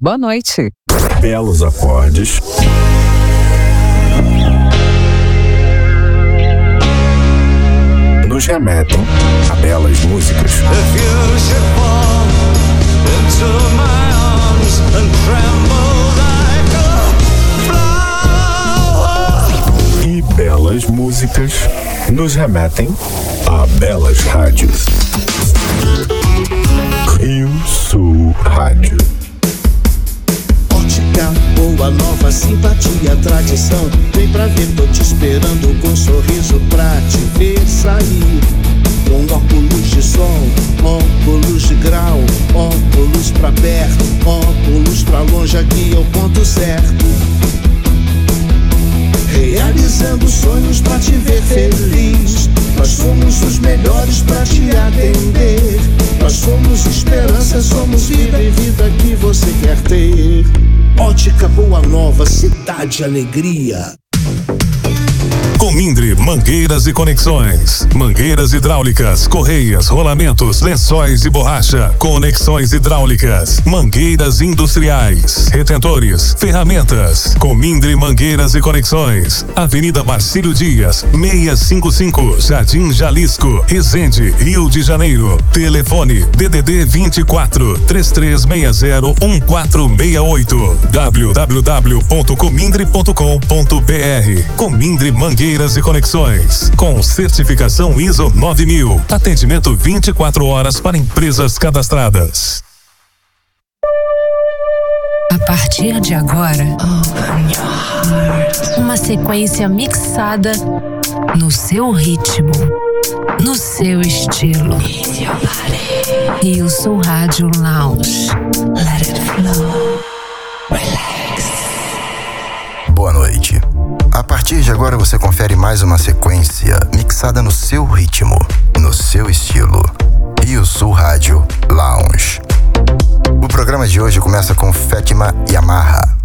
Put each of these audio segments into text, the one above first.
10 1. Boa noite. Belos acordes. Nos remetem a belas músicas. E belas músicas nos remetem a belas rádios. Rio Sul Rádio. Boa nova, simpatia, tradição. Vem pra ver, tô te esperando com um sorriso pra te ver sair. Com óculos de sol, óculos de grau, óculos pra perto, óculos pra longe, aqui é o ponto certo. Realizando sonhos pra te ver feliz. Nós somos os melhores pra te atender. Nós somos esperança, somos vida e vida que você quer ter. Ótica Boa Nova, cidade alegria. Comindre Mangueiras e Conexões. Mangueiras hidráulicas, correias, rolamentos, lençóis e borracha. Conexões hidráulicas. Mangueiras industriais. Retentores. Ferramentas. Comindre Mangueiras e Conexões. Avenida Marcílio Dias, 655, Jardim Jalisco, Resende, Rio de Janeiro. Telefone DDD 24 3360 1468. www.comindre.com.br. Comindre Mangueiras e Conexões. Com certificação ISO 9000. Atendimento 24 horas para empresas cadastradas. A partir de agora, uma sequência mixada no seu ritmo, no seu estilo. E o Soul Rádio Lounge. Let it flow. Boa noite. A partir de agora você confere mais uma sequência mixada no seu ritmo, no seu estilo. Rio Sul Rádio Lounge. O programa de hoje começa com Fátima Yamaha.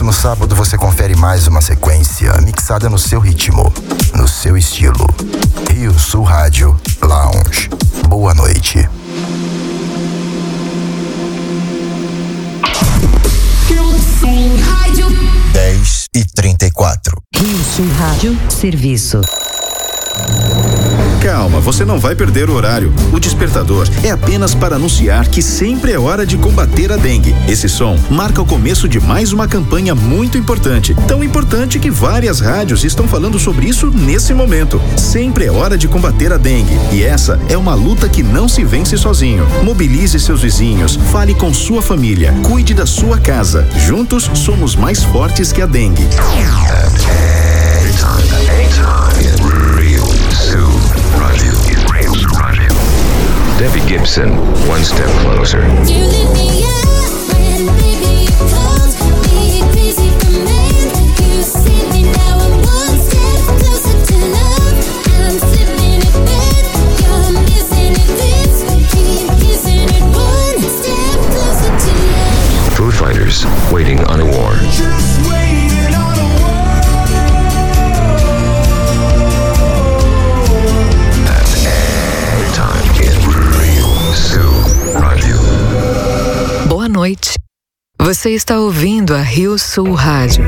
Próximo sábado você confere mais uma sequência mixada no seu ritmo, no seu estilo. Rio Sul Rádio Lounge. Boa noite. Sul Rádio. 10 e 34. Rio Sul Rádio Serviço. Calma, você não vai perder o horário. O despertador é apenas para anunciar que sempre é hora de combater a dengue. Esse som marca o começo de mais uma campanha muito importante. Tão importante que várias rádios estão falando sobre isso nesse momento. Sempre é hora de combater a dengue. E essa é uma luta que não se vence sozinho. Mobilize seus vizinhos, fale com sua família, cuide da sua casa. Juntos somos mais fortes que a dengue. Gibson, one step closer. Food Fighters, waiting on a war. Você está ouvindo a Rio Sul Rádio.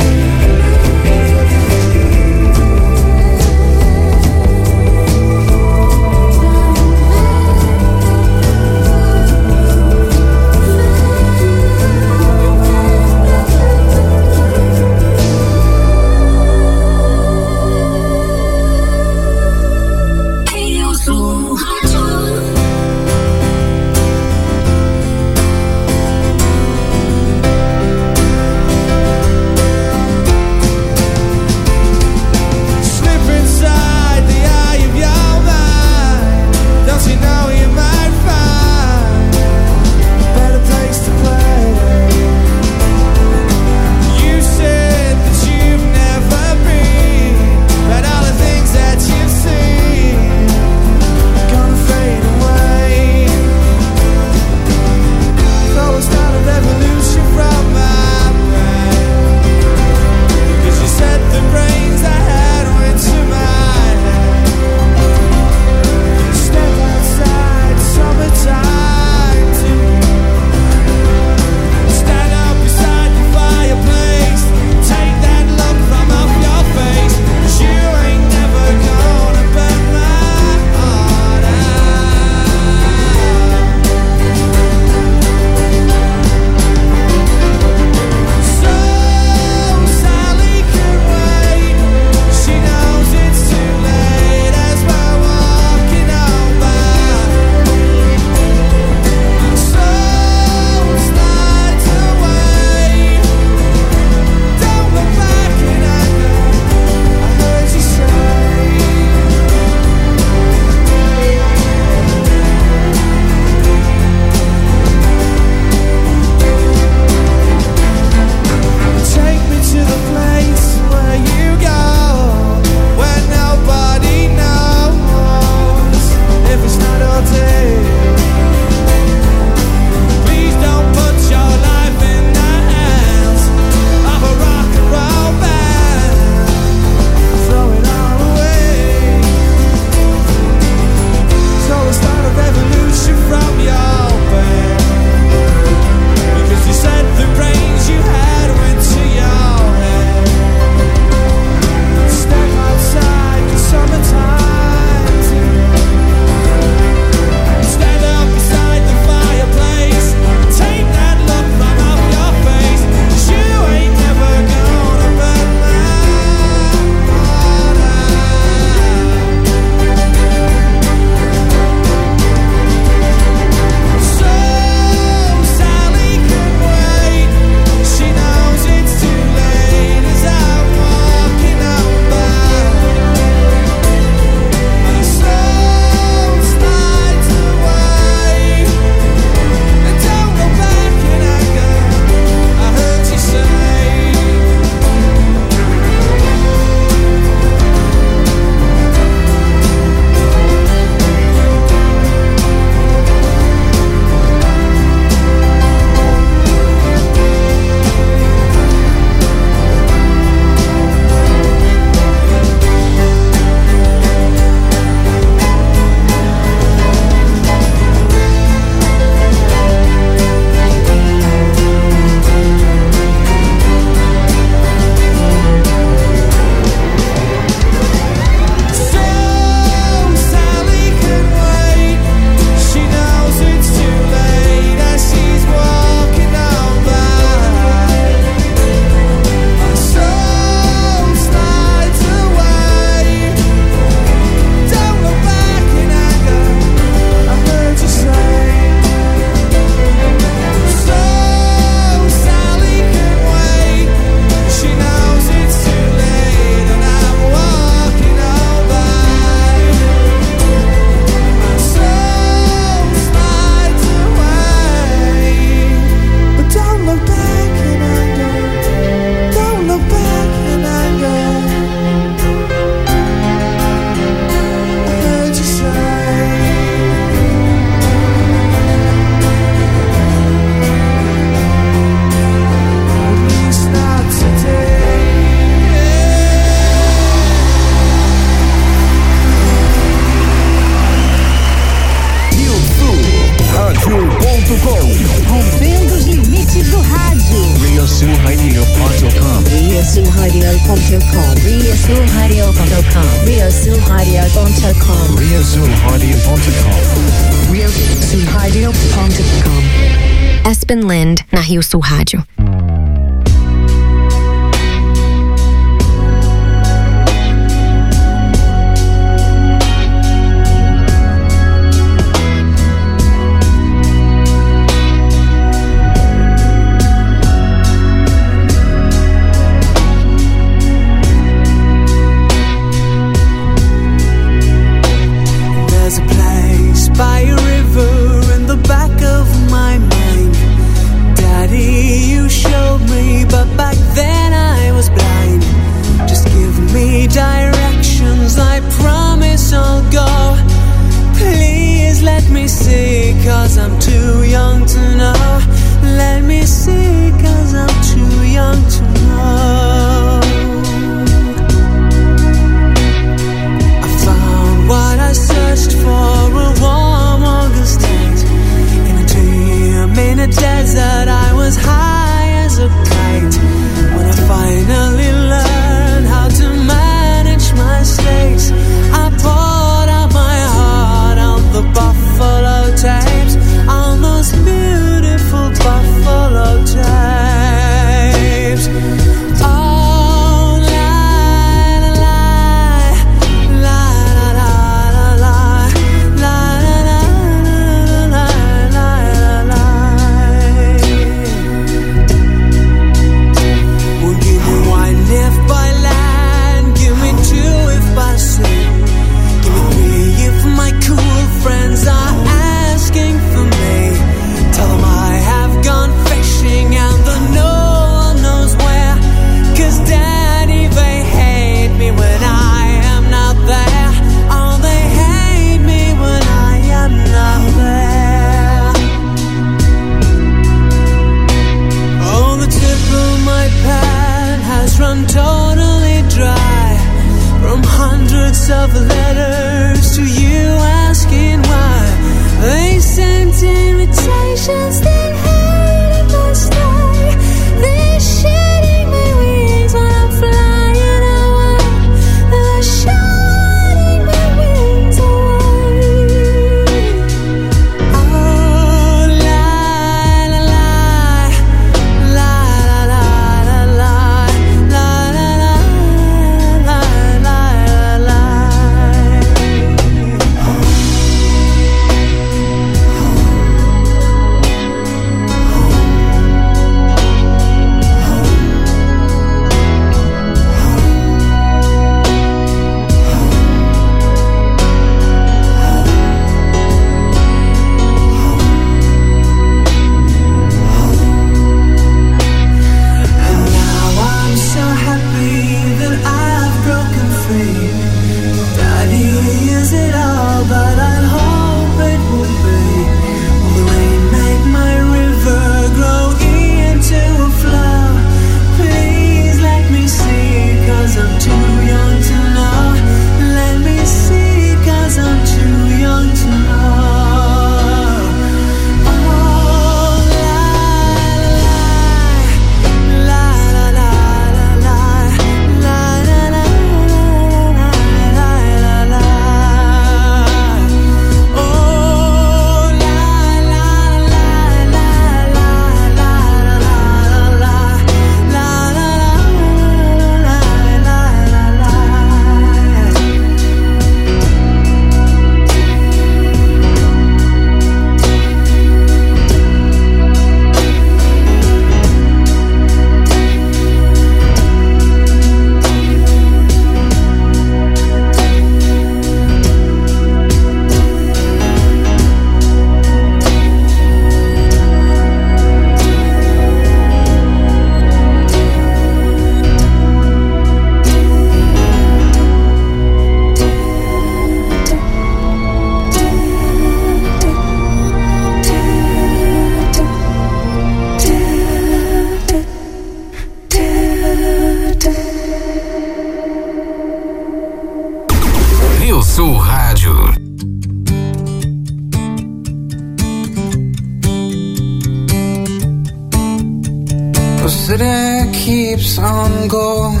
City keeps on going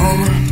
oh on.